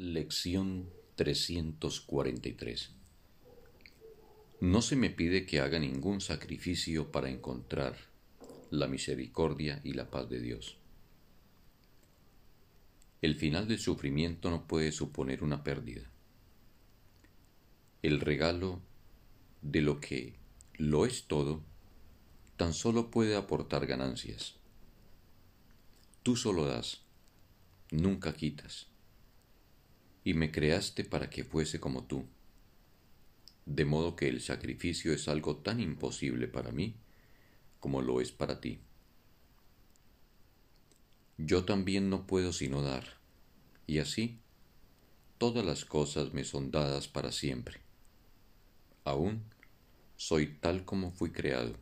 Lección 343 No se me pide que haga ningún sacrificio para encontrar la misericordia y la paz de Dios. El final del sufrimiento no puede suponer una pérdida. El regalo de lo que lo es todo tan solo puede aportar ganancias. Tú solo das, nunca quitas y me creaste para que fuese como tú. De modo que el sacrificio es algo tan imposible para mí como lo es para ti. Yo también no puedo sino dar, y así todas las cosas me son dadas para siempre. Aún soy tal como fui creado.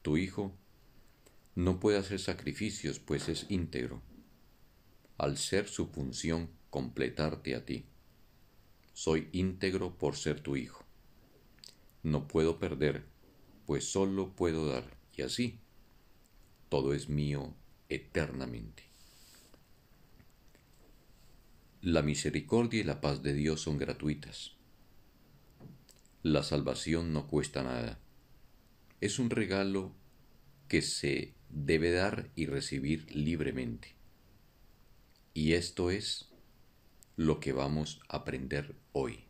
Tu Hijo no puede hacer sacrificios, pues es íntegro. Al ser su función completarte a ti. Soy íntegro por ser tu hijo. No puedo perder, pues solo puedo dar, y así todo es mío eternamente. La misericordia y la paz de Dios son gratuitas. La salvación no cuesta nada. Es un regalo que se debe dar y recibir libremente. Y esto es lo que vamos a aprender hoy.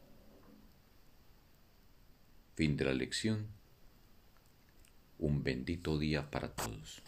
Fin de la lección. Un bendito día para todos.